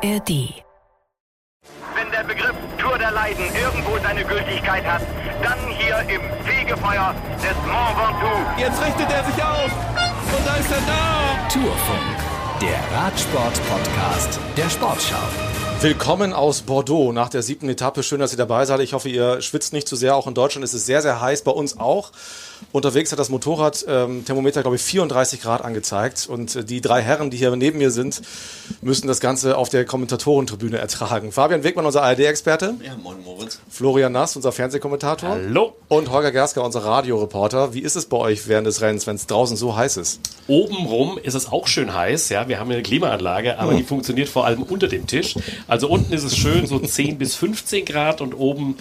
ARD. Wenn der Begriff Tour der Leiden irgendwo seine Gültigkeit hat, dann hier im Fegefeuer des Mont Ventoux. Jetzt richtet er sich auf und da ist er da. Tourfunk, der Radsport-Podcast der Sportschau. Willkommen aus Bordeaux nach der siebten Etappe. Schön, dass ihr dabei seid. Ich hoffe, ihr schwitzt nicht zu sehr. Auch in Deutschland ist es sehr, sehr heiß. Bei uns auch. Unterwegs hat das Motorrad ähm, Thermometer, glaube ich, 34 Grad angezeigt. Und äh, die drei Herren, die hier neben mir sind, müssen das Ganze auf der Kommentatorentribüne ertragen. Fabian Wegmann, unser ARD-Experte. Ja, moin Moritz. Florian Nass, unser Fernsehkommentator. Hallo. Und Holger Gersker, unser Radioreporter. Wie ist es bei euch während des Rennens, wenn es draußen so heiß ist? Obenrum ist es auch schön heiß. Ja, wir haben eine Klimaanlage, aber die funktioniert vor allem unter dem Tisch. Also unten ist es schön so 10 bis 15 Grad und oben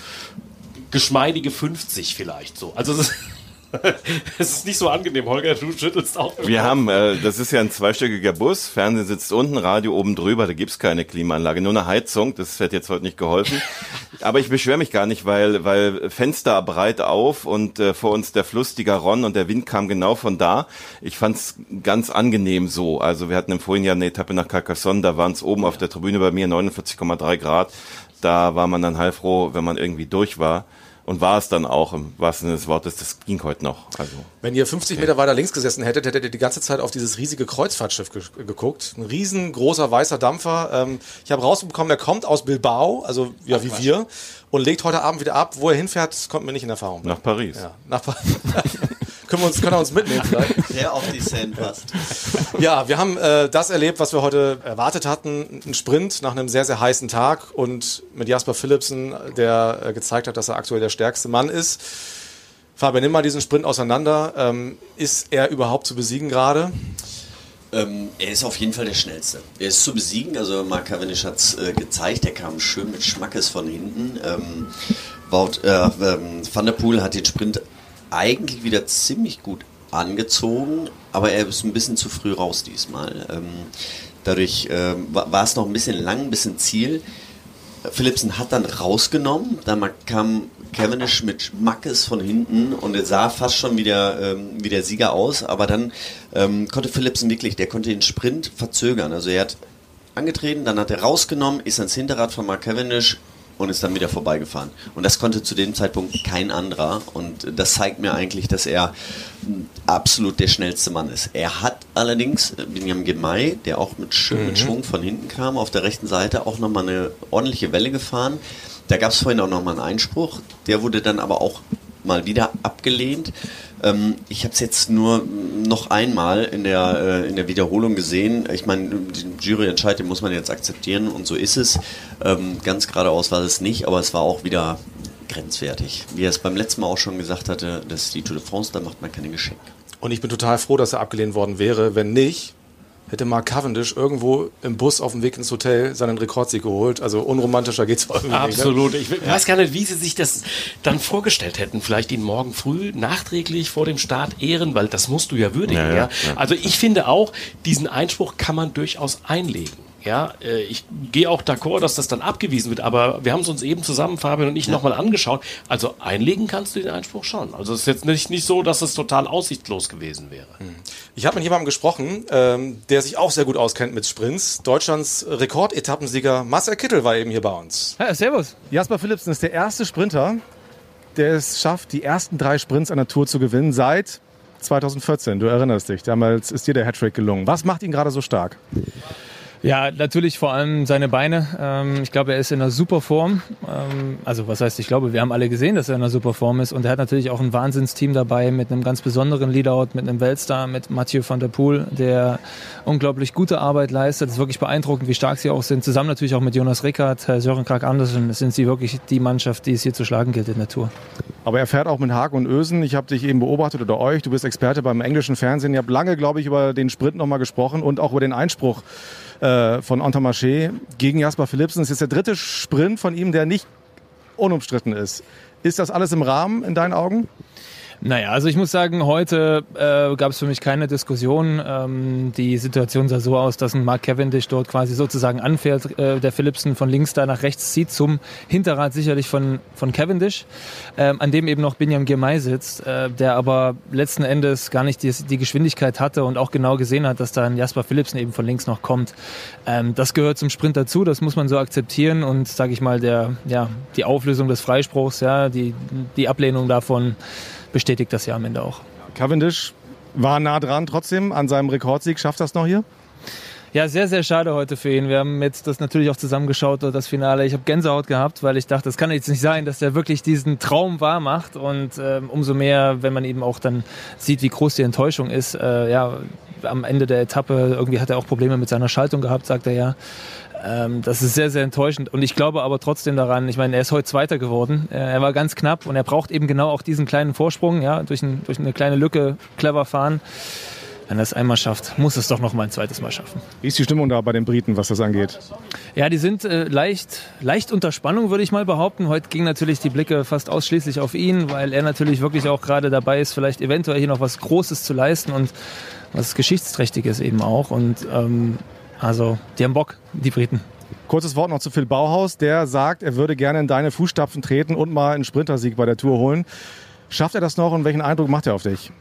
geschmeidige 50 vielleicht so. Also es ist, es ist nicht so angenehm, Holger, du schüttelst auch. Wir haben, äh, das ist ja ein zweistöckiger Bus, Fernsehen sitzt unten, Radio oben drüber, da gibt's keine Klimaanlage, nur eine Heizung, das hätte jetzt heute nicht geholfen. Aber ich beschwere mich gar nicht, weil, weil Fenster breit auf und äh, vor uns der Fluss, die Garonne und der Wind kam genau von da. Ich fand's ganz angenehm so. Also wir hatten im vorigen Jahr eine Etappe nach Carcassonne, da waren's oben auf der Tribüne bei mir 49,3 Grad. Da war man dann heilfroh, wenn man irgendwie durch war. Und war es dann auch im wahrsten Sinne des Wortes, das ging heute noch. Also. Wenn ihr 50 Meter weiter links gesessen hättet, hättet ihr die ganze Zeit auf dieses riesige Kreuzfahrtschiff ge geguckt. Ein riesengroßer weißer Dampfer. Ähm, ich habe rausbekommen, der kommt aus Bilbao, also ja wie wir, und legt heute Abend wieder ab. Wo er hinfährt, kommt mir nicht in Erfahrung. Nach Paris. Ja, nach Paris. können, wir uns, können wir uns mitnehmen vielleicht? Der auf die Seine passt. Ja, wir haben äh, das erlebt, was wir heute erwartet hatten. Ein Sprint nach einem sehr, sehr heißen Tag und mit Jasper Philipsen, der äh, gezeigt hat, dass er aktuell der stärkste Mann ist. Fabian, nimm mal diesen Sprint auseinander. Ähm, ist er überhaupt zu besiegen gerade? Ähm, er ist auf jeden Fall der Schnellste. Er ist zu besiegen, also Mark Cavendish hat es äh, gezeigt, er kam schön mit Schmackes von hinten. Ähm, Wout, äh, ähm, Van der Poel hat den Sprint eigentlich wieder ziemlich gut angezogen, aber er ist ein bisschen zu früh raus diesmal. Ähm, dadurch ähm, war, es noch ein bisschen lang, ein bisschen Ziel. Philipsen hat dann rausgenommen, dann kam Cavendish mit Mackes von hinten und er sah fast schon wieder ähm, wie der Sieger aus, aber dann ähm, konnte Philipsen wirklich, der konnte den Sprint verzögern. Also er hat angetreten, dann hat er rausgenommen, ist ans Hinterrad von Mark Cavendish und ist dann wieder vorbeigefahren. Und das konnte zu dem Zeitpunkt kein anderer. Und das zeigt mir eigentlich, dass er absolut der schnellste Mann ist. Er hat allerdings Binyam Gemay, der auch mit, Sch mit Schwung von hinten kam, auf der rechten Seite auch nochmal eine ordentliche Welle gefahren. Da gab es vorhin auch nochmal einen Einspruch. Der wurde dann aber auch mal wieder abgelehnt. Ähm, ich habe es jetzt nur noch einmal in der, äh, in der Wiederholung gesehen. Ich meine, den Juryentscheid, den muss man jetzt akzeptieren und so ist es. Ähm, ganz geradeaus war es nicht, aber es war auch wieder grenzwertig. Wie er es beim letzten Mal auch schon gesagt hatte, das ist die Tour de France, da macht man keine Geschenke. Und ich bin total froh, dass er abgelehnt worden wäre. Wenn nicht, hätte Mark Cavendish irgendwo im Bus auf dem Weg ins Hotel seinen Rekordsieg geholt. Also unromantischer geht's irgendwie Absolut. Ich weiß gar nicht, wie sie sich das dann vorgestellt hätten. Vielleicht ihn morgen früh nachträglich vor dem Start ehren, weil das musst du ja würdigen. Ja, ja, ja. Also ich finde auch, diesen Einspruch kann man durchaus einlegen. Ja, äh, ich gehe auch d'accord, dass das dann abgewiesen wird, aber wir haben es uns eben zusammen, Fabian und ich, nochmal angeschaut. Also einlegen kannst du den Einspruch schon. Also es ist jetzt nicht, nicht so, dass es total aussichtslos gewesen wäre. Ich habe mit jemandem gesprochen, ähm, der sich auch sehr gut auskennt mit Sprints. Deutschlands Rekordetappensieger Marcel Kittel war eben hier bei uns. Ja, servus. Jasper Philipsen ist der erste Sprinter, der es schafft, die ersten drei Sprints einer Tour zu gewinnen seit 2014. Du erinnerst dich, damals ist dir der Hattrick gelungen. Was macht ihn gerade so stark? Ja, natürlich vor allem seine Beine. Ähm, ich glaube, er ist in einer super Form. Ähm, also was heißt, ich glaube, wir haben alle gesehen, dass er in einer super Form ist. Und er hat natürlich auch ein Wahnsinnsteam dabei mit einem ganz besonderen Leadout, mit einem Weltstar, mit Mathieu van der Poel, der unglaublich gute Arbeit leistet. Es ist wirklich beeindruckend, wie stark sie auch sind. Zusammen natürlich auch mit Jonas Rickard, Herr Sören Krag Andersen sind sie wirklich die Mannschaft, die es hier zu schlagen gilt in der Tour. Aber er fährt auch mit Haken und Ösen. Ich habe dich eben beobachtet oder euch. Du bist Experte beim englischen Fernsehen. Ihr habt lange, glaube ich, über den Sprint nochmal gesprochen und auch über den Einspruch äh, von Entomarché gegen Jasper Philipsen. Es ist der dritte Sprint von ihm, der nicht unumstritten ist. Ist das alles im Rahmen in deinen Augen? Naja, also ich muss sagen, heute äh, gab es für mich keine Diskussion. Ähm, die Situation sah so aus, dass ein Mark Cavendish dort quasi sozusagen anfährt, äh, der Philipsen von links da nach rechts zieht zum Hinterrad sicherlich von, von Cavendish, ähm, an dem eben noch Binyam Girmay sitzt, äh, der aber letzten Endes gar nicht die, die, Geschwindigkeit hatte und auch genau gesehen hat, dass da ein Jasper Philipsen eben von links noch kommt. Ähm, das gehört zum Sprint dazu, das muss man so akzeptieren und sage ich mal, der, ja, die Auflösung des Freispruchs, ja, die, die Ablehnung davon, bestätigt das ja am Ende auch. Cavendish war nah dran trotzdem an seinem Rekordsieg. Schafft das noch hier? Ja, sehr, sehr schade heute für ihn. Wir haben jetzt das natürlich auch zusammengeschaut, das Finale. Ich habe Gänsehaut gehabt, weil ich dachte, das kann jetzt nicht sein, dass der wirklich diesen Traum wahr macht. Und ähm, umso mehr, wenn man eben auch dann sieht, wie groß die Enttäuschung ist. Äh, ja, am Ende der Etappe, irgendwie hat er auch Probleme mit seiner Schaltung gehabt, sagt er ja. Ähm, das ist sehr, sehr enttäuschend. Und ich glaube aber trotzdem daran, ich meine, er ist heute Zweiter geworden. Äh, er war ganz knapp und er braucht eben genau auch diesen kleinen Vorsprung, ja, durch, ein, durch eine kleine Lücke clever fahren. Wenn er es einmal schafft, muss es doch noch mal ein zweites Mal schaffen. Wie ist die Stimmung da bei den Briten, was das angeht? Ja, die sind äh, leicht, leicht unter Spannung, würde ich mal behaupten. Heute gingen natürlich die Blicke fast ausschließlich auf ihn, weil er natürlich wirklich auch gerade dabei ist, vielleicht eventuell hier noch was Großes zu leisten und was Geschichtsträchtiges eben auch. Und ähm, also, die haben Bock, die Briten. Kurzes Wort noch zu Phil Bauhaus. Der sagt, er würde gerne in deine Fußstapfen treten und mal einen Sprintersieg bei der Tour holen. Schafft er das noch und welchen Eindruck macht er auf dich?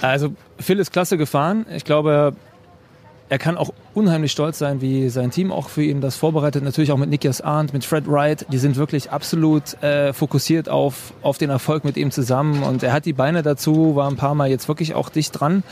Also, Phil ist klasse gefahren. Ich glaube, er kann auch unheimlich stolz sein, wie sein Team auch für ihn das vorbereitet. Natürlich auch mit Nikias Arndt, mit Fred Wright. Die sind wirklich absolut äh, fokussiert auf, auf den Erfolg mit ihm zusammen. Und er hat die Beine dazu, war ein paar Mal jetzt wirklich auch dicht dran.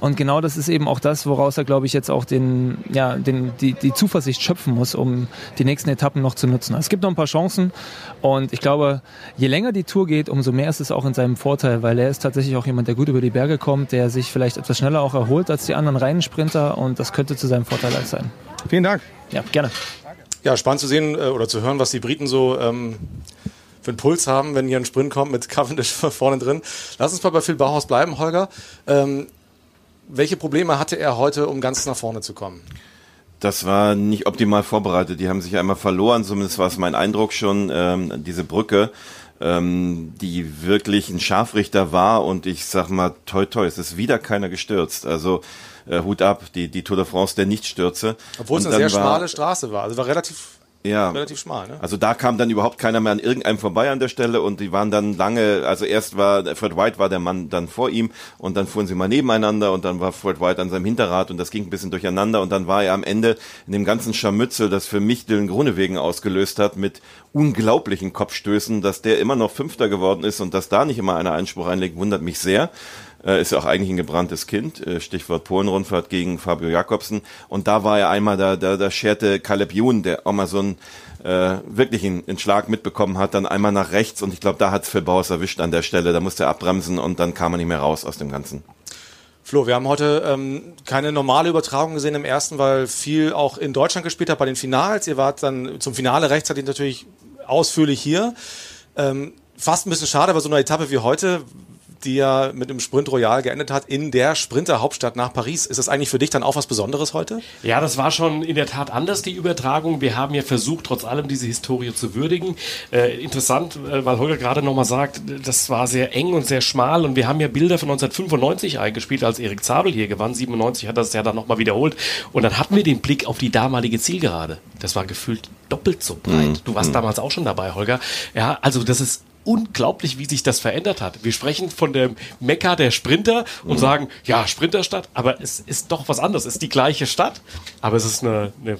Und genau das ist eben auch das, woraus er, glaube ich, jetzt auch den, ja, den, die, die Zuversicht schöpfen muss, um die nächsten Etappen noch zu nutzen. Es gibt noch ein paar Chancen. Und ich glaube, je länger die Tour geht, umso mehr ist es auch in seinem Vorteil, weil er ist tatsächlich auch jemand, der gut über die Berge kommt, der sich vielleicht etwas schneller auch erholt als die anderen Rennsprinter. Und das könnte zu seinem Vorteil sein. Vielen Dank. Ja, gerne. Ja, spannend zu sehen äh, oder zu hören, was die Briten so ähm, für einen Puls haben, wenn hier ein Sprint kommt mit Cavendish vorne drin. Lass uns mal bei Phil Bauhaus bleiben, Holger. Ähm, welche Probleme hatte er heute, um ganz nach vorne zu kommen? Das war nicht optimal vorbereitet. Die haben sich einmal verloren, zumindest war es mein Eindruck schon, ähm, diese Brücke, ähm, die wirklich ein Scharfrichter war und ich sag mal, toi toi, es ist wieder keiner gestürzt. Also äh, Hut ab, die, die Tour de France der Nichtstürze. Obwohl es eine sehr schmale Straße war. Also war relativ ja. relativ schmal. Ne? Also da kam dann überhaupt keiner mehr an irgendeinem vorbei an der Stelle und die waren dann lange, also erst war Fred White war der Mann dann vor ihm und dann fuhren sie mal nebeneinander und dann war Fred White an seinem Hinterrad und das ging ein bisschen durcheinander und dann war er am Ende in dem ganzen Scharmützel, das für mich Dylan Grunewegen ausgelöst hat, mit unglaublichen Kopfstößen, dass der immer noch Fünfter geworden ist und dass da nicht immer einer Einspruch einlegt, wundert mich sehr äh, ist auch eigentlich ein gebranntes Kind, äh, Stichwort Polenrundfahrt gegen Fabio Jakobsen. Und da war er einmal, da, da, da scherte Caleb Youn, der auch mal so einen äh, wirklich einen, einen Schlag mitbekommen hat, dann einmal nach rechts und ich glaube, da hat es Phil Bauers erwischt an der Stelle. Da musste er abbremsen und dann kam er nicht mehr raus aus dem Ganzen. Flo, wir haben heute ähm, keine normale Übertragung gesehen im ersten, weil viel auch in Deutschland gespielt hat bei den Finals. Ihr wart dann zum Finale rechtzeitig natürlich ausführlich hier. Ähm, fast ein bisschen schade bei so einer Etappe wie heute, die ja mit einem Sprint Royal geendet hat in der Sprinter-Hauptstadt nach Paris. Ist das eigentlich für dich dann auch was Besonderes heute? Ja, das war schon in der Tat anders, die Übertragung. Wir haben ja versucht, trotz allem diese Historie zu würdigen. Äh, interessant, äh, weil Holger gerade nochmal sagt, das war sehr eng und sehr schmal und wir haben ja Bilder von 1995 eingespielt, als Erik Zabel hier gewann. 97 hat das ja dann nochmal wiederholt und dann hatten wir den Blick auf die damalige Zielgerade. Das war gefühlt doppelt so breit. Mhm. Du warst mhm. damals auch schon dabei, Holger. Ja, also das ist unglaublich, wie sich das verändert hat. Wir sprechen von dem Mekka der Sprinter und mhm. sagen, ja, Sprinterstadt, aber es ist doch was anderes. Es ist die gleiche Stadt, aber es ist eine, eine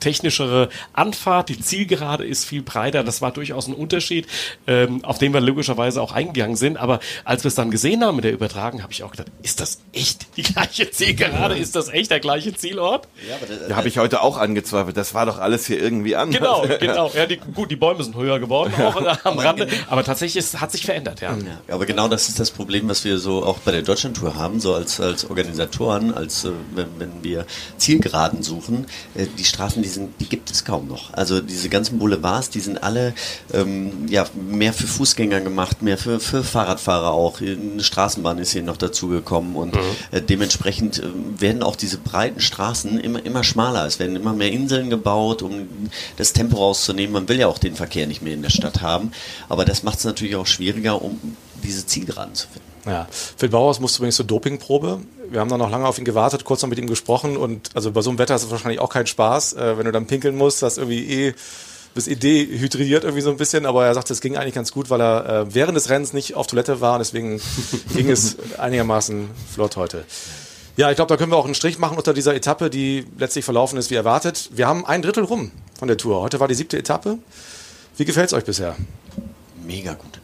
technischere Anfahrt. Die Zielgerade ist viel breiter. Das war durchaus ein Unterschied, ähm, auf den wir logischerweise auch eingegangen sind. Aber als wir es dann gesehen haben mit der Übertragung, habe ich auch gedacht, ist das echt die gleiche Zielgerade? Ist das echt der gleiche Zielort? Ja, aber da, da habe ich heute auch angezweifelt. Das war doch alles hier irgendwie anders. Genau, genau. Ja, die, gut, die Bäume sind höher geworden, auch am Rande. Aber aber tatsächlich es hat sich verändert, ja. ja. Aber genau das ist das Problem, was wir so auch bei der Deutschlandtour haben, so als, als Organisatoren, als äh, wenn, wenn, wir Zielgeraden suchen. Äh, die Straßen, die, sind, die gibt es kaum noch. Also diese ganzen Boulevards, die sind alle ähm, ja, mehr für Fußgänger gemacht, mehr für, für Fahrradfahrer auch. Eine Straßenbahn ist hier noch dazugekommen und mhm. äh, dementsprechend äh, werden auch diese breiten Straßen immer, immer schmaler. Es werden immer mehr Inseln gebaut, um das Tempo rauszunehmen. Man will ja auch den Verkehr nicht mehr in der Stadt haben. Aber das macht macht es natürlich auch schwieriger, um diese Zielgeraden zu finden. Ja, Phil Bauers musste übrigens zur Dopingprobe. Wir haben dann noch lange auf ihn gewartet, kurz noch mit ihm gesprochen und also bei so einem Wetter ist es wahrscheinlich auch kein Spaß, äh, wenn du dann pinkeln musst, das irgendwie eh bis Idee hydriert irgendwie so ein bisschen, aber er sagte, es ging eigentlich ganz gut, weil er äh, während des Rennens nicht auf Toilette war und deswegen ging es einigermaßen flott heute. Ja, ich glaube, da können wir auch einen Strich machen unter dieser Etappe, die letztlich verlaufen ist wie erwartet. Wir haben ein Drittel rum von der Tour. Heute war die siebte Etappe. Wie gefällt es euch bisher? Mega gut.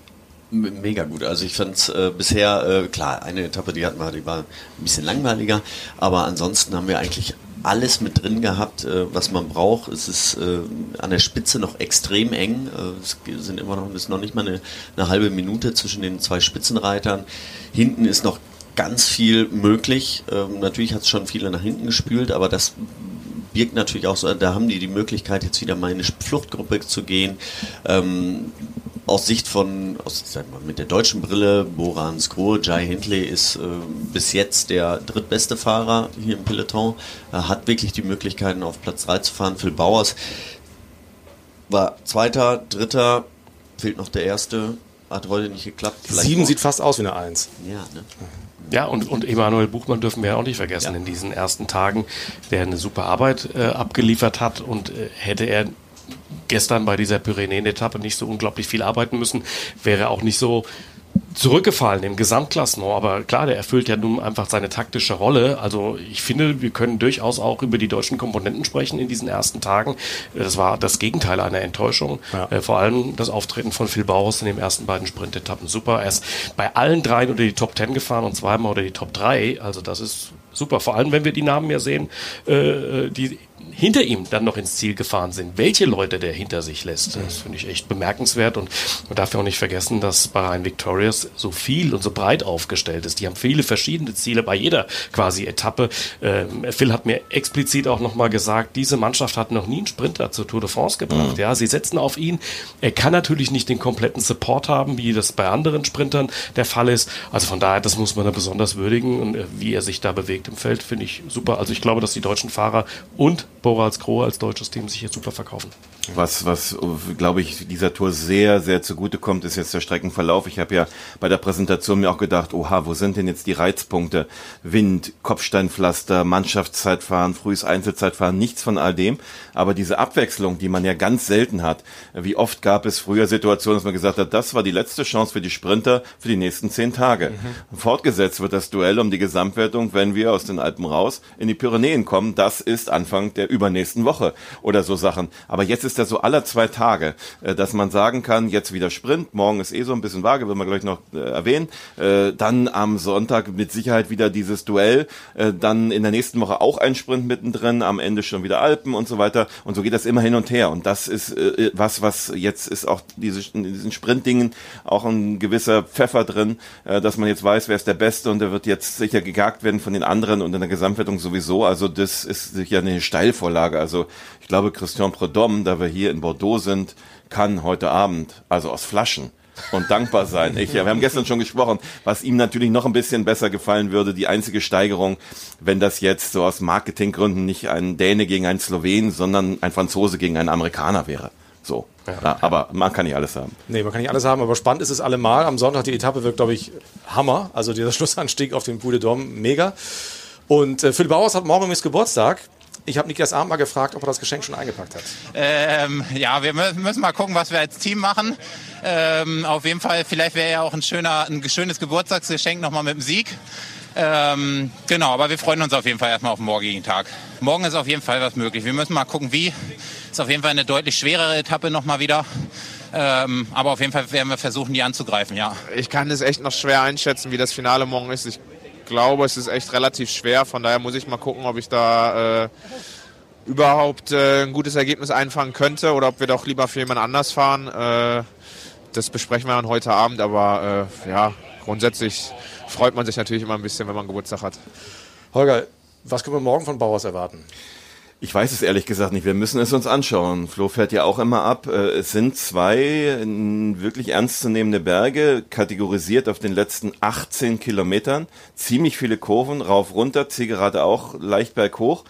Mega gut. Also ich fand es äh, bisher, äh, klar, eine Etappe, die hatten wir, die war ein bisschen langweiliger, aber ansonsten haben wir eigentlich alles mit drin gehabt, äh, was man braucht. Es ist äh, an der Spitze noch extrem eng. Äh, es sind immer noch, ist noch nicht mal eine, eine halbe Minute zwischen den zwei Spitzenreitern. Hinten ist noch ganz viel möglich. Ähm, natürlich hat es schon viele nach hinten gespült, aber das birgt natürlich auch so, da haben die die Möglichkeit, jetzt wieder mal in eine Fluchtgruppe zu gehen. Ähm, aus Sicht von, aus, sag mal, mit der deutschen Brille, Boran Skro, Jai Hindley ist äh, bis jetzt der drittbeste Fahrer hier im Peloton. Er hat wirklich die Möglichkeiten, auf Platz 3 zu fahren. Phil Bauers war Zweiter, Dritter, fehlt noch der Erste. Hat heute nicht geklappt. Vielleicht Sieben noch- sieht fast aus wie eine Eins. Ja, ne? Ja, und, und Emanuel Buchmann dürfen wir auch nicht vergessen Ja. in diesen ersten Tagen, der eine super Arbeit äh, abgeliefert hat und äh, hätte er gestern bei dieser Pyrenäen-Etappe nicht so unglaublich viel arbeiten müssen, wäre auch nicht so zurückgefallen im Gesamtklassement. Aber klar, der erfüllt ja nun einfach seine taktische Rolle. Also ich finde, wir können durchaus auch über die deutschen Komponenten sprechen in diesen ersten Tagen. Das war das Gegenteil einer Enttäuschung. Ja. Äh, vor allem das Auftreten von Phil Bauhaus in den ersten beiden Sprintetappen. Super. Er ist bei allen dreien unter die Top 10 gefahren und zweimal unter die Top 3. Also das ist super. Vor allem, wenn wir die Namen ja sehen, äh, die hinter ihm dann noch ins Ziel gefahren sind. Welche Leute der hinter sich lässt. Das finde ich echt bemerkenswert und man darf ja auch nicht vergessen, dass Bahrain Victorious so viel und so breit aufgestellt ist. Die haben viele verschiedene Ziele bei jeder quasi Etappe. Ähm, Phil hat mir explizit auch nochmal gesagt, diese Mannschaft hat noch nie einen Sprinter zur Tour de France gebracht. Ja, sie setzen auf ihn. Er kann natürlich nicht den kompletten Support haben, wie das bei anderen Sprintern der Fall ist. Also von daher, das muss man da besonders würdigen und äh, wie er sich da bewegt im Feld, finde ich super. Also ich glaube, dass die deutschen Fahrer und Borals Grohe als deutsches Team sich hier super verkaufen. Was, was, glaube ich, dieser Tour sehr, sehr zugute kommt, ist jetzt der Streckenverlauf. Ich habe ja bei der Präsentation mir auch gedacht, oha, wo sind denn jetzt die Reizpunkte? Wind, Kopfsteinpflaster, Mannschaftszeitfahren, frühes Einzelzeitfahren, nichts von all dem. Aber diese Abwechslung, die man ja ganz selten hat, wie oft gab es früher Situationen, dass man gesagt hat, das war die letzte Chance für die Sprinter für die nächsten zehn Tage. Fortgesetzt wird das Duell um die Gesamtwertung, wenn wir aus den Alpen raus in die Pyrenäen kommen. Das ist Anfang der übernächsten Woche oder so Sachen. Aber jetzt ist das so aller zwei Tage, äh, dass man sagen kann, jetzt wieder Sprint, morgen ist eh so ein bisschen vage, werden wir gleich noch äh, erwähnen. Äh, Dann am Sonntag mit Sicherheit wieder dieses Duell. Äh, Dann in der nächsten Woche auch ein Sprint mittendrin, am Ende schon wieder Alpen und so weiter. Und so geht das immer hin und her. Und das ist äh, was, was jetzt ist auch diese, in diesen Sprintdingen auch ein gewisser Pfeffer drin, äh, dass man jetzt weiß, wer ist der Beste und der wird jetzt sicher gegagt werden von den anderen und in der Gesamtwertung sowieso. Also das ist sicher eine Steilvorlage. Also ich glaube, Christian Prudhomme, da wir hier in Bordeaux sind, kann heute Abend, also aus Flaschen, und dankbar sein. Ich, ja, wir haben gestern schon gesprochen, was ihm natürlich noch ein bisschen besser gefallen würde, die einzige Steigerung, wenn das jetzt so aus Marketinggründen nicht ein Däne gegen einen Slowen, sondern ein Franzose gegen einen Amerikaner wäre. So. Ja, aber man kann nicht alles haben. Nee, man kann nicht alles haben, aber spannend ist es allemal. Am Sonntag die Etappe wird, glaube ich, Hammer. Also dieser Schlussanstieg auf den Puy de Dôme, mega. Und äh, Phil Bauers hat morgen übrigens Geburtstag. Ich habe Niklas Arndt mal gefragt, ob er das Geschenk schon eingepackt hat. Ähm, ja, wir mü- müssen mal gucken, was wir als Team machen. Ähm, auf jeden Fall, vielleicht wäre ja auch ein, schöner, ein schönes Geburtstagsgeschenk nochmal mit dem Sieg. Ähm, genau, aber wir freuen uns auf jeden Fall erstmal auf den morgigen Tag. Morgen ist auf jeden Fall was möglich. Wir müssen mal gucken, wie. Ist auf jeden Fall eine deutlich schwerere Etappe nochmal wieder. Ähm, aber auf jeden Fall werden wir versuchen, die anzugreifen, ja. Ich kann es echt noch schwer einschätzen, wie das Finale morgen ist. Ich glaube, es ist echt relativ schwer. Von daher muss ich mal gucken, ob ich da äh, überhaupt äh, ein gutes Ergebnis einfangen könnte oder ob wir doch lieber für jemand anders fahren. Äh, das besprechen wir dann heute Abend. Aber äh, ja, grundsätzlich freut man sich natürlich immer ein bisschen, wenn man Geburtstag hat. Holger, was können wir morgen von Bauers erwarten? Ich weiß es ehrlich gesagt nicht. Wir müssen es uns anschauen. Flo fährt ja auch immer ab. Äh, Es sind zwei wirklich ernstzunehmende Berge, kategorisiert auf den letzten 18 Kilometern. Ziemlich viele Kurven, rauf, runter, Zielgerade auch leicht berghoch.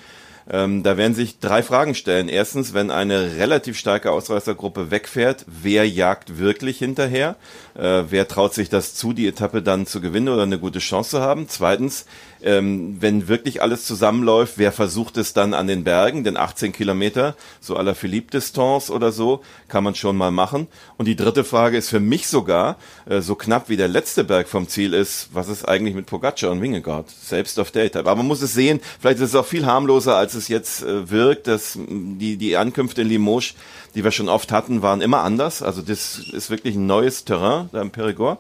Ähm, da werden sich drei Fragen stellen. Erstens, wenn eine relativ starke Ausreißergruppe wegfährt, wer jagt wirklich hinterher? Äh, wer traut sich das zu, die Etappe dann zu gewinnen oder eine gute Chance zu haben? Zweitens, ähm, wenn wirklich alles zusammenläuft, wer versucht es dann an den Bergen? Denn 18 Kilometer, so à la Philippe-Distanz oder so, kann man schon mal machen. Und die dritte Frage ist für mich sogar, äh, so knapp wie der letzte Berg vom Ziel ist, was ist eigentlich mit Pogacar und Wingegaard? Selbst auf der Etappe. Aber man muss es sehen, vielleicht ist es auch viel harmloser, als es jetzt äh, wirkt, dass die, die Ankünfte in Limoges, die wir schon oft hatten, waren immer anders. Also das ist wirklich ein neues Terrain da im Perigord.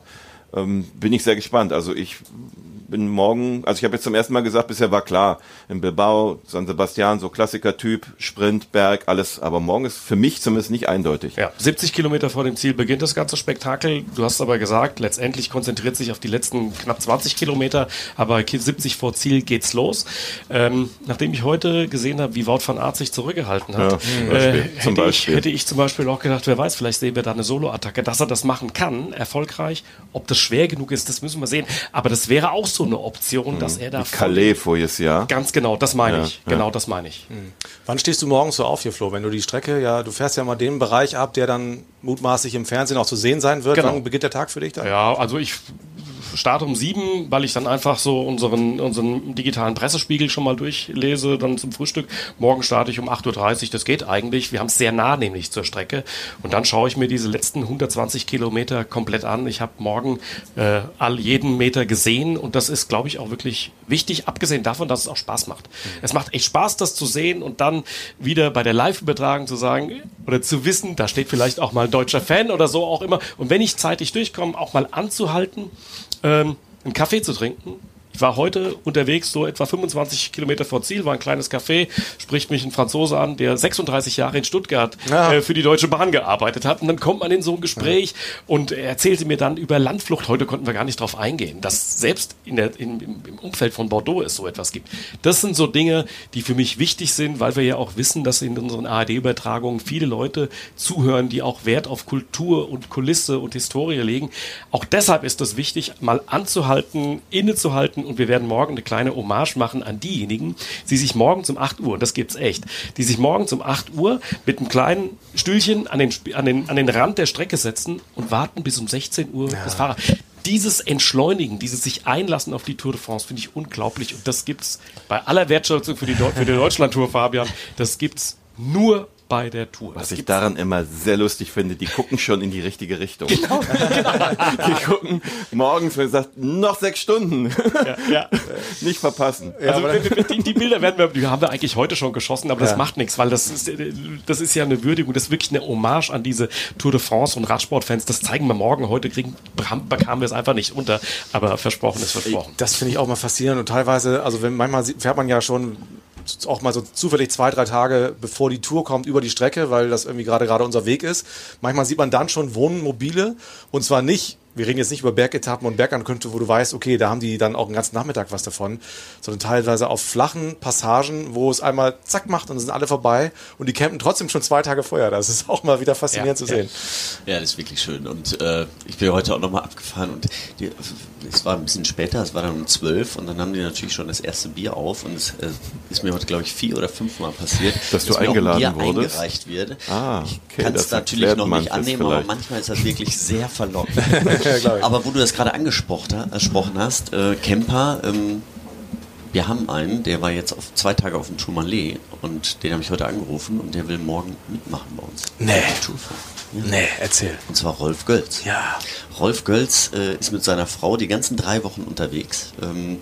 Ähm, bin ich sehr gespannt. Also ich bin morgen, also ich habe jetzt zum ersten Mal gesagt, bisher war klar, in Bilbao, San Sebastian, so Klassiker-Typ, Sprint, Berg, alles, aber morgen ist für mich zumindest nicht eindeutig. Ja, 70 Kilometer vor dem Ziel beginnt das ganze Spektakel. Du hast aber gesagt, letztendlich konzentriert sich auf die letzten knapp 20 Kilometer, aber 70 vor Ziel geht's los. Ähm, nachdem ich heute gesehen habe, wie Wout van Aert sich zurückgehalten hat, Ja, zum äh, hätte, ich, hätte ich zum Beispiel auch gedacht, wer weiß, vielleicht sehen wir da eine Solo-Attacke, dass er das machen kann, erfolgreich. Ob das schwer genug ist, das müssen wir sehen. Aber das wäre auch so eine Option, dass er da Wie Calais voriges Jahr. Ganz genau, das meine Ja, ich. ja. Genau, das meine ich. Wann stehst du morgens so auf hier, Flo? Wenn du die Strecke, ja, du fährst ja mal den Bereich ab, der dann mutmaßlich im Fernsehen auch zu sehen sein wird. Genau. Wann beginnt der Tag für dich dann? Ja, also ich starte um sieben, weil ich dann einfach so unseren, unseren digitalen Pressespiegel schon mal durchlese, dann zum Frühstück. Morgen starte ich um 8.30 Uhr, das geht eigentlich. Wir haben es sehr nah nämlich zur Strecke. Und dann schaue ich mir diese letzten 120 Kilometer komplett an. Ich habe morgen äh, all jeden Meter gesehen und das ist, glaube ich, auch wirklich wichtig, abgesehen davon, dass es auch Spaß macht. Es macht echt Spaß, das zu sehen und dann wieder bei der Live-Übertragung zu sagen oder zu wissen, da steht vielleicht auch mal ein deutscher Fan oder so auch immer. Und wenn ich zeitig durchkomme, auch mal anzuhalten, ähm, einen Kaffee zu trinken. Ich war heute unterwegs, so etwa 25 Kilometer vor Ziel, war ein kleines Café, spricht mich ein Franzose an, der 36 Jahre in Stuttgart Ja. äh, für die Deutsche Bahn gearbeitet hat. Und dann kommt man in so ein Gespräch und er erzählte mir dann über Landflucht. Heute konnten wir gar nicht drauf eingehen, dass selbst in der, in, im Umfeld von Bordeaux es so etwas gibt. Das sind so Dinge, die für mich wichtig sind, weil wir ja auch wissen, dass in unseren ARD-Übertragungen viele Leute zuhören, die auch Wert auf Kultur und Kulisse und Historie legen. Auch deshalb ist es wichtig, mal anzuhalten, innezuhalten und wir werden morgen eine kleine Hommage machen an diejenigen, die sich morgens um 8 Uhr, und das gibt's echt, die sich morgens um 8 Uhr mit einem kleinen Stühlchen an den, an den, an den Rand der Strecke setzen und warten bis um 16 Uhr das Fahrrad. Dieses Entschleunigen, dieses sich einlassen auf die Tour de France, finde ich unglaublich. Und das gibt's bei aller Wertschätzung für die, für die Deutschland-Tour, Fabian, das gibt's nur bei der Tour. Was Das ich daran immer sehr lustig finde, die gucken schon in die richtige Richtung. Genau. die gucken morgens, wenn gesagt, noch sechs Stunden. ja. Nicht verpassen. Also wir- wir- die, die Bilder werden wir, die haben wir eigentlich heute schon geschossen, aber das Ja. macht nichts, weil das ist, das ist ja eine Würdigung, das ist wirklich eine Hommage an diese Tour de France und Radsportfans. Das zeigen wir morgen. Heute kriegen, bekamen wir es einfach nicht unter, aber versprochen ist versprochen. Das finde ich auch mal faszinierend und teilweise, also wenn manchmal fährt man ja schon auch mal so zufällig zwei, drei Tage bevor die Tour kommt über die Strecke, weil das irgendwie gerade gerade unser Weg ist. Manchmal sieht man dann schon Wohnmobile und zwar nicht, wir reden jetzt nicht über Bergetappen und Bergankünfte, wo du weißt, okay, da haben die dann auch einen ganzen Nachmittag was davon, sondern teilweise auf flachen Passagen, wo es einmal zack macht und dann sind alle vorbei und die campen trotzdem schon zwei Tage vorher. Das ist auch mal wieder faszinierend Ja, zu ja. sehen. Ja, das ist wirklich schön. Und äh, ich bin heute auch nochmal abgefahren und die, es war ein bisschen später, es war dann um 12 und dann haben die natürlich schon das erste Bier auf und es äh, ist mir heute, glaube ich, vier oder fünfmal passiert, Dass du mir auch ein eingeladen Bier wurdest? eingereicht wird. Ah, ich okay, kann es natürlich noch nicht annehmen, aber vielleicht. manchmal ist das wirklich sehr verlockend. aber wo du das gerade angesprochen ha- gesprochen hast, äh, Kemper, ähm, wir haben einen, der war jetzt auf zwei Tage auf dem Tourmalet und den habe ich heute angerufen und der will morgen mitmachen bei uns. Nee. Ja. Nee, erzähl. Und zwar Rolf Gölz. Ja. Rolf Gölz äh, ist mit seiner Frau die ganzen drei Wochen unterwegs. Ähm,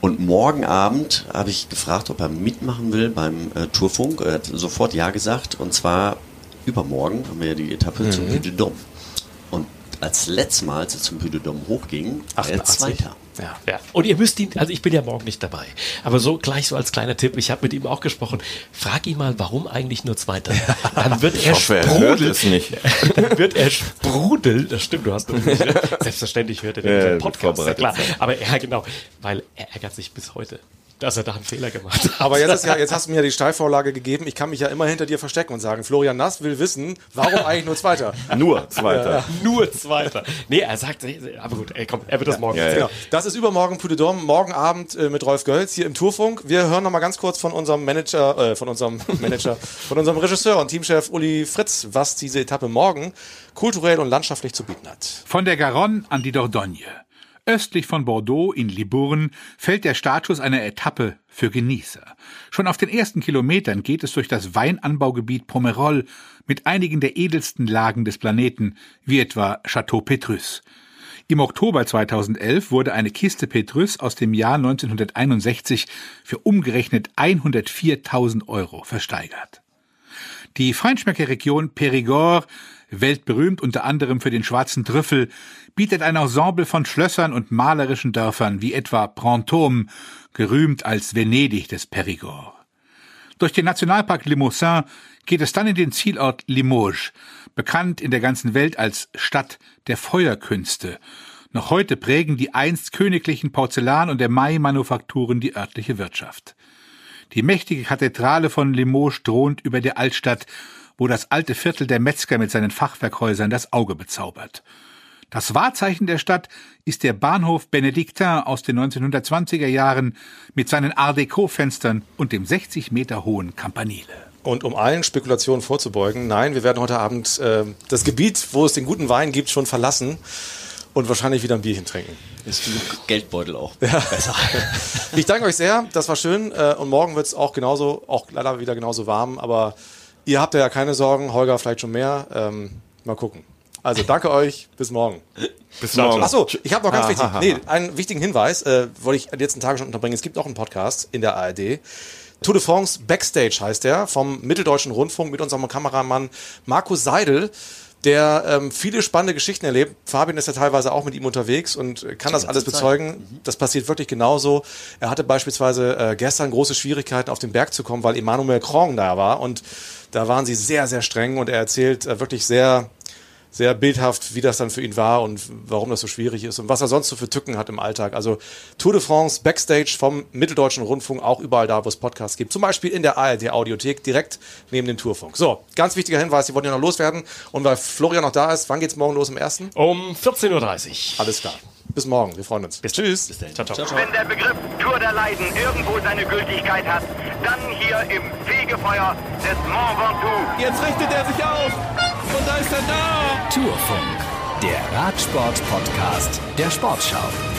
und morgen Abend habe ich gefragt, ob er mitmachen will beim äh, Tourfunk. Er hat sofort Ja gesagt. Und zwar übermorgen haben wir ja die Etappe zum Puy de Dôme. Und als letztes Mal, als es zum Dôme hochging, war er 88. Zweiter. Ja. Ja. Und ihr müsst ihn, also ich bin ja morgen nicht dabei, aber so gleich so als kleiner Tipp, ich habe mit ihm auch gesprochen, frag ihn mal, warum eigentlich nur Zweiter? Dann wird er hoffe, er hört sprudeln. es nicht. Dann wird er sprudeln. Das stimmt, du hast natürlich recht. Selbstverständlich hört er den Ja, Podcast, ja klar. Aber ja, genau, weil er ärgert sich bis heute. Dass er da einen Fehler gemacht hat. Aber jetzt, ist ja, jetzt hast du mir ja die Steilvorlage gegeben. Ich kann mich ja immer hinter dir verstecken und sagen, Florian Nass will wissen, warum eigentlich nur Zweiter? Nur Zweiter. Ja, ja. Nur Zweiter. Nee, er sagt, aber gut, ey, komm, er wird das morgen Ja, ja. Genau. Das ist übermorgen Puy de Dôme, morgen Abend äh, mit Rolf Gölz hier im Tourfunk. Wir hören noch mal ganz kurz von unserem Manager, äh, von unserem Manager, von unserem Regisseur und Teamchef Uli Fritz, was diese Etappe morgen kulturell und landschaftlich zu bieten hat. Von der Garonne an die Dordogne. Östlich von Bordeaux in Libourne fällt der Status einer Etappe für Genießer. Schon auf den ersten Kilometern geht es durch das Weinanbaugebiet Pomerol mit einigen der edelsten Lagen des Planeten, wie etwa Château Petrus. Im Oktober 2011 wurde eine Kiste Petrus aus dem Jahr 1961 für umgerechnet 104.000 Euro versteigert. Die Feinschmeckerregion Périgord, weltberühmt unter anderem für den schwarzen Trüffel, bietet ein Ensemble von Schlössern und malerischen Dörfern wie etwa Brantôme, gerühmt als Venedig des Périgord. Durch den Nationalpark Limousin geht es dann in den Zielort Limoges, bekannt in der ganzen Welt als Stadt der Feuerkünste. Noch heute prägen die einst königlichen Porzellan- und Emaille-Manufakturen die örtliche Wirtschaft. Die mächtige Kathedrale von Limoges thront über der Altstadt, wo das alte Viertel der Metzger mit seinen Fachwerkhäusern das Auge bezaubert. Das Wahrzeichen der Stadt ist der Bahnhof Benediktin aus den 1920er Jahren mit seinen Art Deco-Fenstern und dem 60 Meter hohen Campanile. Und um allen Spekulationen vorzubeugen, nein, wir werden heute Abend äh, das Gebiet, wo es den guten Wein gibt, schon verlassen und wahrscheinlich wieder ein Bierchen trinken. Ist genug Geldbeutel auch. Besser. Ich danke euch sehr, das war schön. Äh, und morgen wird es auch genauso, auch leider wieder genauso warm, aber ihr habt ja keine Sorgen, Holger vielleicht schon mehr. Ähm, mal gucken. Also danke euch, bis morgen. Bis morgen. Achso, ich habe noch ganz Ah, wichtig, ha, ha, nee, einen wichtigen Hinweis, äh, wollte ich den letzten Tagen schon unterbringen. Es gibt noch einen Podcast in der ARD. Tour de France Backstage heißt der, vom Mitteldeutschen Rundfunk mit unserem Kameramann Markus Seidel, der ähm, viele spannende Geschichten erlebt. Fabian ist ja teilweise auch mit ihm unterwegs und kann das alles bezeugen. Das passiert wirklich genauso. Er hatte beispielsweise äh, gestern große Schwierigkeiten, auf den Berg zu kommen, weil Emmanuel Krong da war und da waren sie sehr, sehr streng und er erzählt äh, wirklich sehr sehr bildhaft, wie das dann für ihn war und warum das so schwierig ist und was er sonst so für Tücken hat im Alltag. Also Tour de France Backstage vom Mitteldeutschen Rundfunk, auch überall da, wo es Podcasts gibt. Zum Beispiel in der ARD Audiothek, direkt neben dem Tourfunk. So, ganz wichtiger Hinweis, Sie wollen ja noch loswerden. Und weil Florian noch da ist, wann geht's morgen los im ersten? Um 14.30 Uhr. Alles klar. Bis morgen, wir freuen uns. Bis Tschüss. Bis dann. Ciao, ciao. Wenn der Begriff Tour der Leiden irgendwo seine Gültigkeit hat, dann hier im Fegefeuer des Mont Ventoux. Jetzt richtet er sich auf. Und da ist er da. Tourfunk, der Radsport-Podcast der Sportschau.